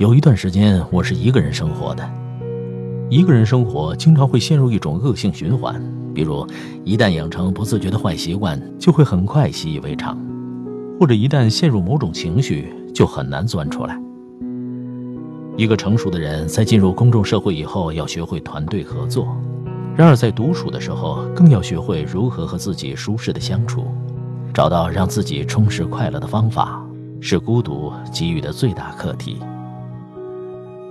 有一段时间，我是一个人生活的。一个人生活，经常会陷入一种恶性循环。比如，一旦养成不自觉的坏习惯，就会很快习以为常；或者一旦陷入某种情绪，就很难钻出来。一个成熟的人在进入公众社会以后，要学会团队合作；然而在独处的时候，更要学会如何和自己舒适的相处，找到让自己充实快乐的方法，是孤独给予的最大课题。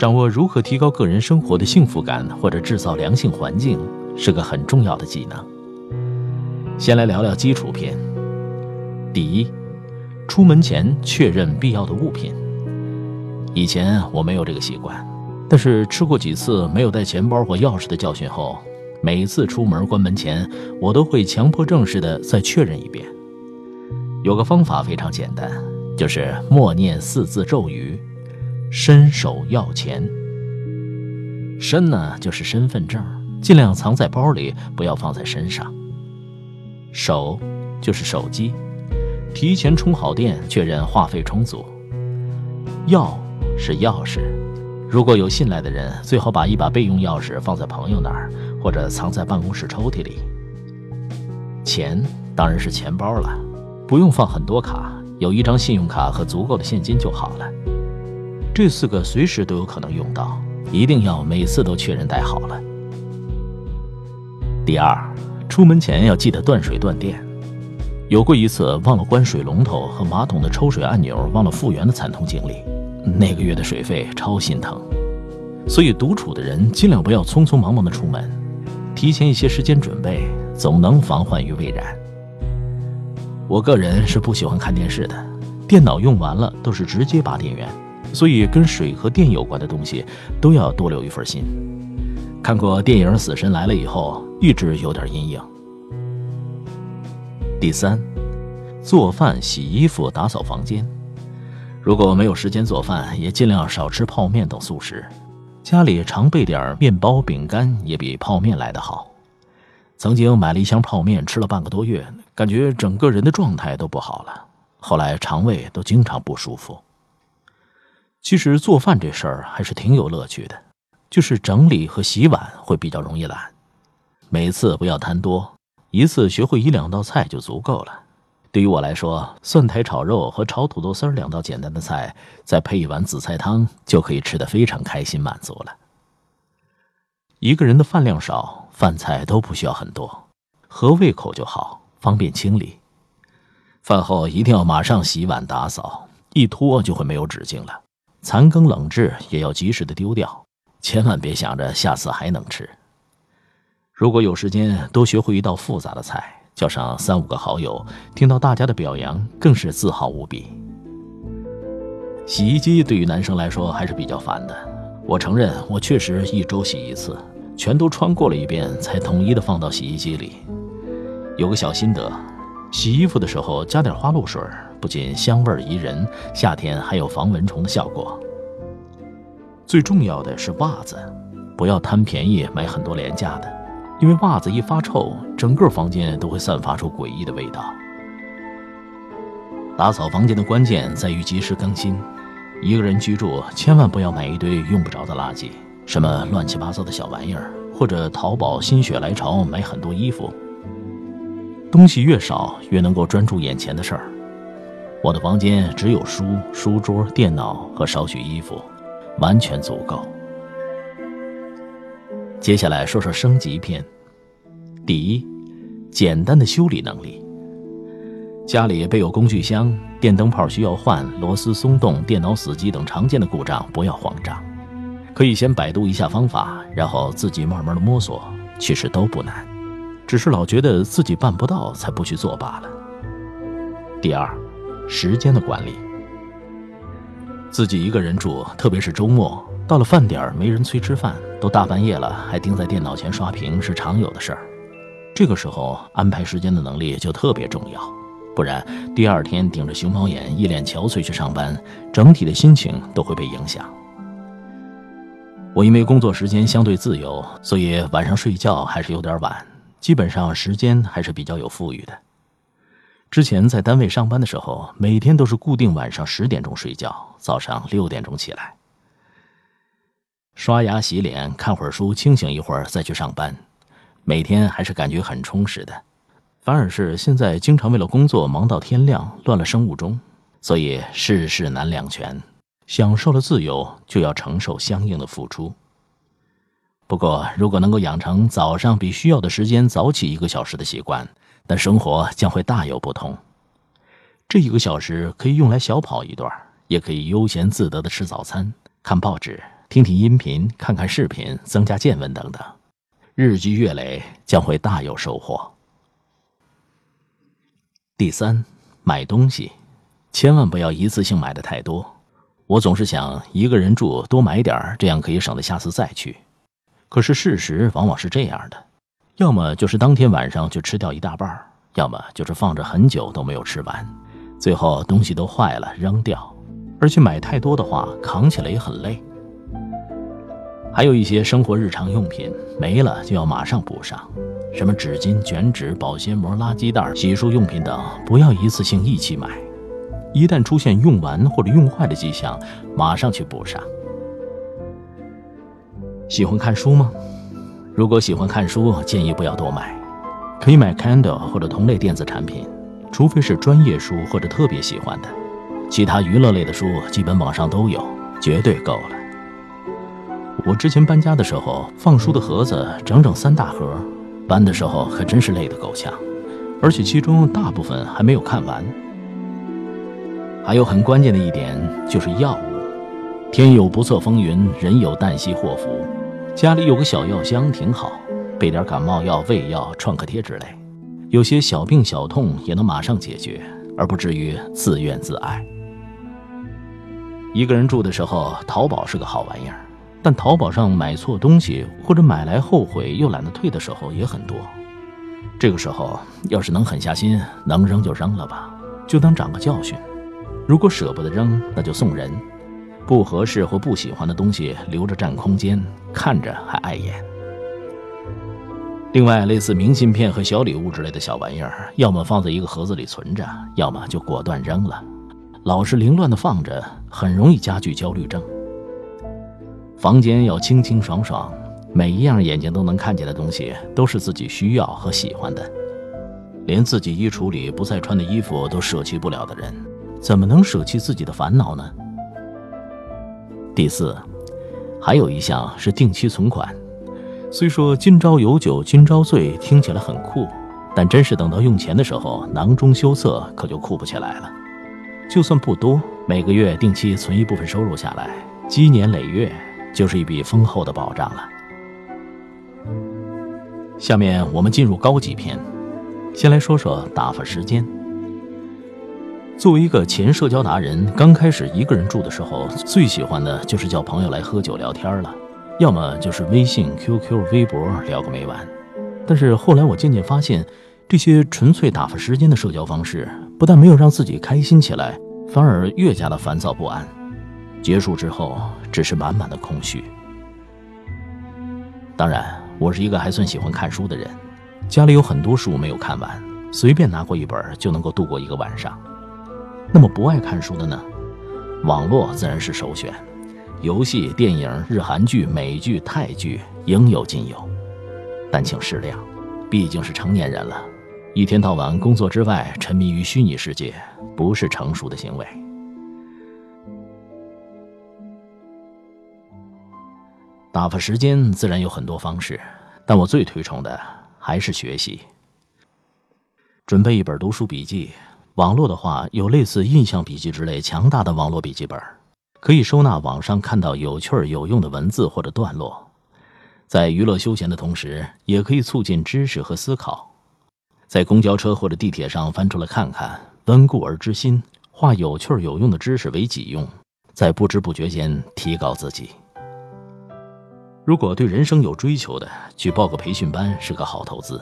掌握如何提高个人生活的幸福感，或者制造良性环境，是个很重要的技能。先来聊聊基础篇。第一，出门前确认必要的物品。以前我没有这个习惯，但是吃过几次没有带钱包或钥匙的教训后，每次出门关门前，我都会强迫症似的再确认一遍。有个方法非常简单，就是默念四字咒语。伸手要钱。身呢，就是身份证，尽量藏在包里，不要放在身上。手，就是手机，提前充好电，确认话费充足。钥，是钥匙，如果有信赖的人，最好把一把备用钥匙放在朋友那儿，或者藏在办公室抽屉里。钱，当然是钱包了，不用放很多卡，有一张信用卡和足够的现金就好了。这四个随时都有可能用到，一定要每次都确认带好了。第二，出门前要记得断水断电。有过一次忘了关水龙头和马桶的抽水按钮忘了复原的惨痛经历，那个月的水费超心疼。所以独处的人尽量不要匆匆忙忙的出门，提前一些时间准备，总能防患于未然。我个人是不喜欢看电视的，电脑用完了都是直接拔电源。所以，跟水和电有关的东西都要多留一份心。看过电影《死神来了》以后，一直有点阴影。第三，做饭、洗衣服、打扫房间。如果没有时间做饭，也尽量少吃泡面等速食。家里常备点面包、饼干，也比泡面来得好。曾经买了一箱泡面，吃了半个多月，感觉整个人的状态都不好了。后来肠胃都经常不舒服。其实做饭这事儿还是挺有乐趣的，就是整理和洗碗会比较容易懒。每次不要贪多，一次学会一两道菜就足够了。对于我来说，蒜苔炒肉和炒土豆丝两道简单的菜，再配一碗紫菜汤，就可以吃得非常开心满足了。一个人的饭量少，饭菜都不需要很多，合胃口就好，方便清理。饭后一定要马上洗碗打扫，一拖就会没有止境了。残羹冷炙也要及时的丢掉，千万别想着下次还能吃。如果有时间，多学会一道复杂的菜，叫上三五个好友，听到大家的表扬，更是自豪无比。洗衣机对于男生来说还是比较烦的，我承认我确实一周洗一次，全都穿过了一遍才统一的放到洗衣机里。有个小心得，洗衣服的时候加点花露水。不仅香味宜人，夏天还有防蚊虫的效果。最重要的是袜子，不要贪便宜买很多廉价的，因为袜子一发臭，整个房间都会散发出诡异的味道。打扫房间的关键在于及时更新。一个人居住，千万不要买一堆用不着的垃圾，什么乱七八糟的小玩意儿，或者淘宝心血来潮买很多衣服。东西越少，越能够专注眼前的事儿。我的房间只有书、书桌、电脑和少许衣服，完全足够。接下来说说升级篇。第一，简单的修理能力。家里备有工具箱，电灯泡需要换，螺丝松动、电脑死机等常见的故障不要慌张，可以先百度一下方法，然后自己慢慢的摸索，其实都不难，只是老觉得自己办不到才不去做罢了。第二。时间的管理，自己一个人住，特别是周末，到了饭点没人催吃饭，都大半夜了，还盯在电脑前刷屏是常有的事儿。这个时候安排时间的能力就特别重要，不然第二天顶着熊猫眼，一脸憔悴去上班，整体的心情都会被影响。我因为工作时间相对自由，所以晚上睡觉还是有点晚，基本上时间还是比较有富裕的。之前在单位上班的时候，每天都是固定晚上十点钟睡觉，早上六点钟起来。刷牙、洗脸、看会儿书，清醒一会儿再去上班，每天还是感觉很充实的。反而是现在经常为了工作忙到天亮，乱了生物钟，所以世事难两全。享受了自由，就要承受相应的付出。不过，如果能够养成早上比需要的时间早起一个小时的习惯，但生活将会大有不同。这一个小时可以用来小跑一段，也可以悠闲自得的吃早餐、看报纸。听听音频，看看视频，增加见闻等等，日积月累将会大有收获。第三，买东西，千万不要一次性买的太多。我总是想一个人住多买点这样可以省得下次再去。可是事实往往是这样的，要么就是当天晚上就吃掉一大半，要么就是放着很久都没有吃完，最后东西都坏了扔掉。而且买太多的话，扛起来也很累。还有一些生活日常用品没了就要马上补上，什么纸巾、卷纸、保鲜膜、垃圾袋、洗漱用品等，不要一次性一起买。一旦出现用完或者用坏的迹象，马上去补上。喜欢看书吗？如果喜欢看书，建议不要多买，可以买 Kindle 或者同类电子产品，除非是专业书或者特别喜欢的，其他娱乐类的书基本网上都有，绝对够了。我之前搬家的时候，放书的盒子整整三大盒，搬的时候可真是累得够呛，而且其中大部分还没有看完。还有很关键的一点就是药物，天有不测风云，人有旦夕祸福，家里有个小药箱挺好，备点感冒药、胃药、创可贴之类，有些小病小痛也能马上解决，而不至于自怨自艾。一个人住的时候，淘宝是个好玩意儿。但淘宝上买错东西，或者买来后悔又懒得退的时候也很多。这个时候，要是能狠下心，能扔就扔了吧，就当长个教训。如果舍不得扔，那就送人。不合适或不喜欢的东西留着占空间，看着还碍眼。另外，类似明信片和小礼物之类的小玩意儿，要么放在一个盒子里存着，要么就果断扔了。老是凌乱的放着，很容易加剧焦虑症。房间要清清爽爽，每一样眼睛都能看见的东西都是自己需要和喜欢的。连自己衣橱里不再穿的衣服都舍弃不了的人，怎么能舍弃自己的烦恼呢？第四，还有一项是定期存款。虽说“今朝有酒今朝醉”听起来很酷，但真是等到用钱的时候，囊中羞涩，可就酷不起来了。就算不多，每个月定期存一部分收入下来，积年累月。就是一笔丰厚的保障了。下面我们进入高级篇，先来说说打发时间。作为一个前社交达人，刚开始一个人住的时候，最喜欢的就是叫朋友来喝酒聊天了，要么就是微信、QQ、微博聊个没完。但是后来我渐渐发现，这些纯粹打发时间的社交方式，不但没有让自己开心起来，反而越加的烦躁不安。结束之后，只是满满的空虚。当然，我是一个还算喜欢看书的人，家里有很多书没有看完，随便拿过一本就能够度过一个晚上。那么不爱看书的呢？网络自然是首选，游戏、电影、日韩剧、美剧、泰剧应有尽有。但请适量，毕竟是成年人了，一天到晚工作之外沉迷于虚拟世界，不是成熟的行为。打发时间自然有很多方式，但我最推崇的还是学习。准备一本读书笔记，网络的话有类似印象笔记之类强大的网络笔记本，可以收纳网上看到有趣有用的文字或者段落，在娱乐休闲的同时，也可以促进知识和思考。在公交车或者地铁上翻出来看看，温故而知新，化有趣有用的知识为己用，在不知不觉间提高自己。如果对人生有追求的，去报个培训班是个好投资，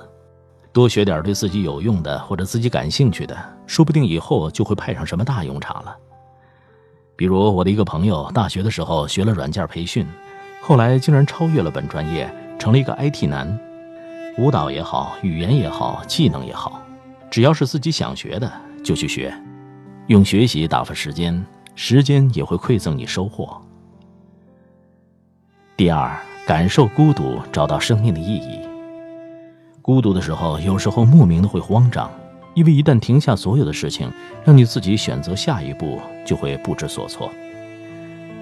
多学点对自己有用的或者自己感兴趣的，说不定以后就会派上什么大用场了。比如我的一个朋友，大学的时候学了软件培训，后来竟然超越了本专业，成了一个 IT 男。舞蹈也好，语言也好，技能也好，只要是自己想学的就去学，用学习打发时间，时间也会馈赠你收获。第二，感受孤独，找到生命的意义。孤独的时候，有时候莫名的会慌张，因为一旦停下所有的事情，让你自己选择下一步，就会不知所措。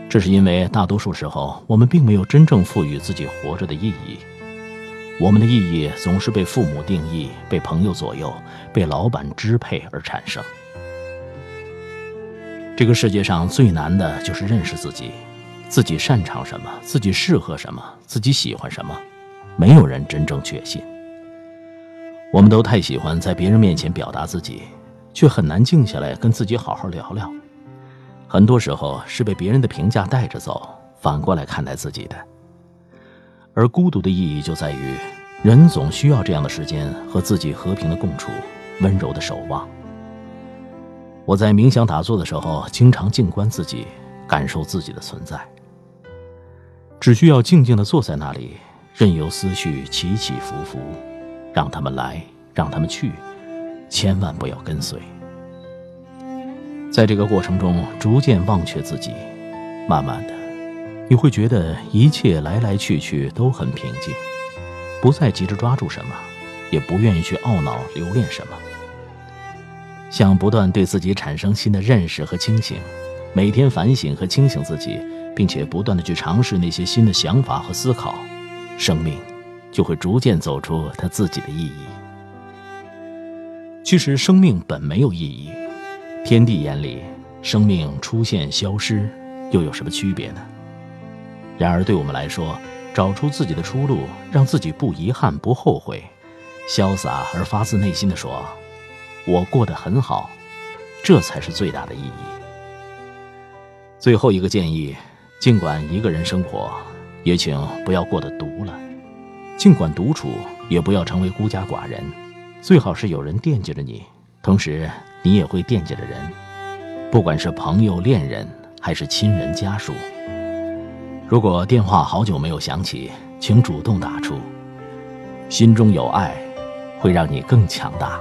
这是因为大多数时候，我们并没有真正赋予自己活着的意义。我们的意义总是被父母定义、被朋友左右、被老板支配而产生。这个世界上最难的就是认识自己。自己擅长什么，自己适合什么，自己喜欢什么，没有人真正确信。我们都太喜欢在别人面前表达自己，却很难静下来跟自己好好聊聊。很多时候是被别人的评价带着走，反过来看待自己的。而孤独的意义就在于，人总需要这样的时间和自己和平的共处，温柔的守望。我在冥想打坐的时候，经常静观自己，感受自己的存在。只需要静静地坐在那里，任由思绪起起伏伏，让他们来，让他们去，千万不要跟随。在这个过程中，逐渐忘却自己，慢慢的，你会觉得一切来来去去都很平静，不再急着抓住什么，也不愿意去懊恼留恋什么，想不断对自己产生新的认识和清醒，每天反省和清醒自己。并且不断的去尝试那些新的想法和思考，生命就会逐渐走出它自己的意义。其实生命本没有意义，天地眼里，生命出现消失又有什么区别呢？然而对我们来说，找出自己的出路，让自己不遗憾、不后悔，潇洒而发自内心的说：“我过得很好”，这才是最大的意义。最后一个建议。尽管一个人生活，也请不要过得独了；尽管独处，也不要成为孤家寡人。最好是有人惦记着你，同时你也会惦记着人，不管是朋友、恋人，还是亲人家属。如果电话好久没有响起，请主动打出。心中有爱，会让你更强大。